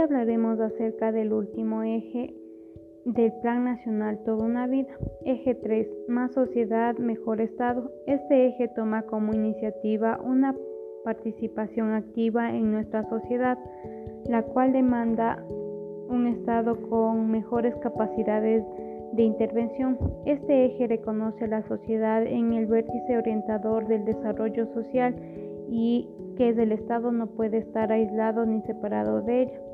Hablaremos acerca del último eje del Plan Nacional Toda una Vida. Eje 3. Más sociedad, mejor Estado. Este eje toma como iniciativa una participación activa en nuestra sociedad, la cual demanda un Estado con mejores capacidades de intervención. Este eje reconoce a la sociedad en el vértice orientador del desarrollo social y que el Estado no puede estar aislado ni separado de ella.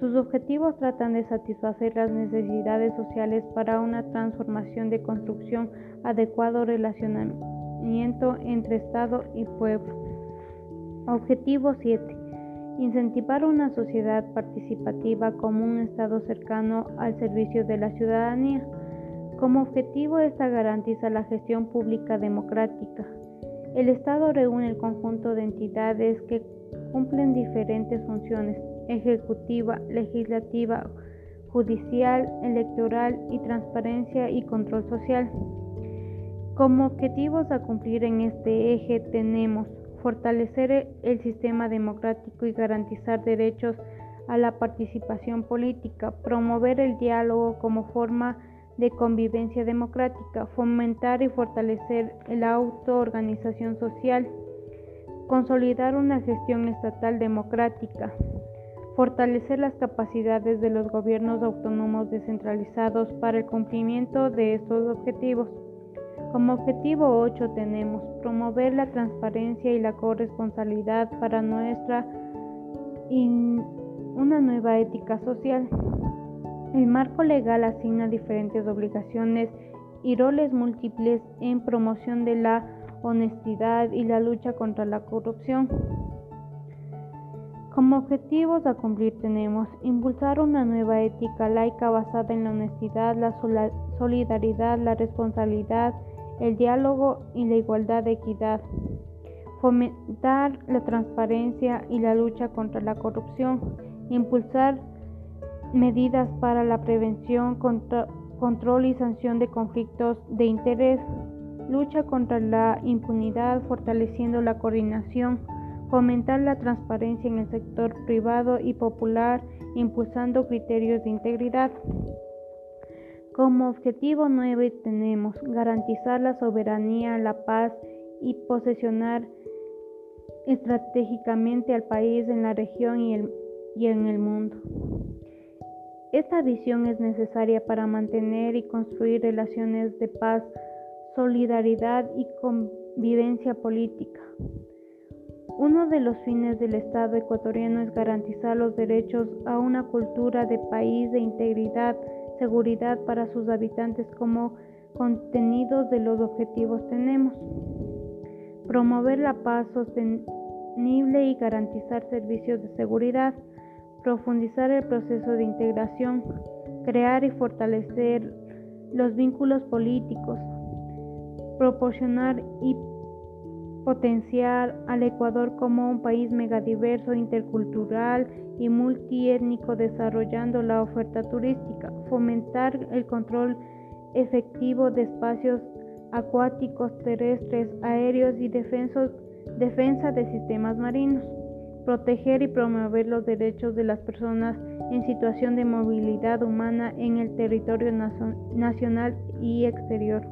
Sus objetivos tratan de satisfacer las necesidades sociales para una transformación de construcción, adecuado relacionamiento entre Estado y pueblo. Objetivo 7. Incentivar una sociedad participativa como un Estado cercano al servicio de la ciudadanía. Como objetivo, esta garantiza la gestión pública democrática. El Estado reúne el conjunto de entidades que cumplen diferentes funciones, ejecutiva, legislativa, judicial, electoral y transparencia y control social. Como objetivos a cumplir en este eje tenemos fortalecer el sistema democrático y garantizar derechos a la participación política, promover el diálogo como forma de convivencia democrática, fomentar y fortalecer la autoorganización social, consolidar una gestión estatal democrática, fortalecer las capacidades de los gobiernos autónomos descentralizados para el cumplimiento de estos objetivos. Como objetivo 8 tenemos promover la transparencia y la corresponsabilidad para nuestra una nueva ética social. El marco legal asigna diferentes obligaciones y roles múltiples en promoción de la honestidad y la lucha contra la corrupción. Como objetivos a cumplir tenemos impulsar una nueva ética laica basada en la honestidad, la solidaridad, la responsabilidad, el diálogo y la igualdad de equidad, fomentar la transparencia y la lucha contra la corrupción, impulsar medidas para la prevención, control y sanción de conflictos de interés, lucha contra la impunidad, fortaleciendo la coordinación, fomentar la transparencia en el sector privado y popular, impulsando criterios de integridad. Como objetivo 9 tenemos garantizar la soberanía, la paz y posesionar estratégicamente al país en la región y, y en el mundo. Esta visión es necesaria para mantener y construir relaciones de paz, solidaridad y convivencia política. Uno de los fines del Estado ecuatoriano es garantizar los derechos a una cultura de país de integridad, seguridad para sus habitantes como contenidos de los objetivos tenemos. Promover la paz sostenible y garantizar servicios de seguridad. Profundizar el proceso de integración. Crear y fortalecer los vínculos políticos. Proporcionar y potenciar al Ecuador como un país megadiverso, intercultural y multiétnico, desarrollando la oferta turística, fomentar el control efectivo de espacios acuáticos, terrestres, aéreos y defensa de sistemas marinos, proteger y promover los derechos de las personas en situación de movilidad humana en el territorio nacional y exterior.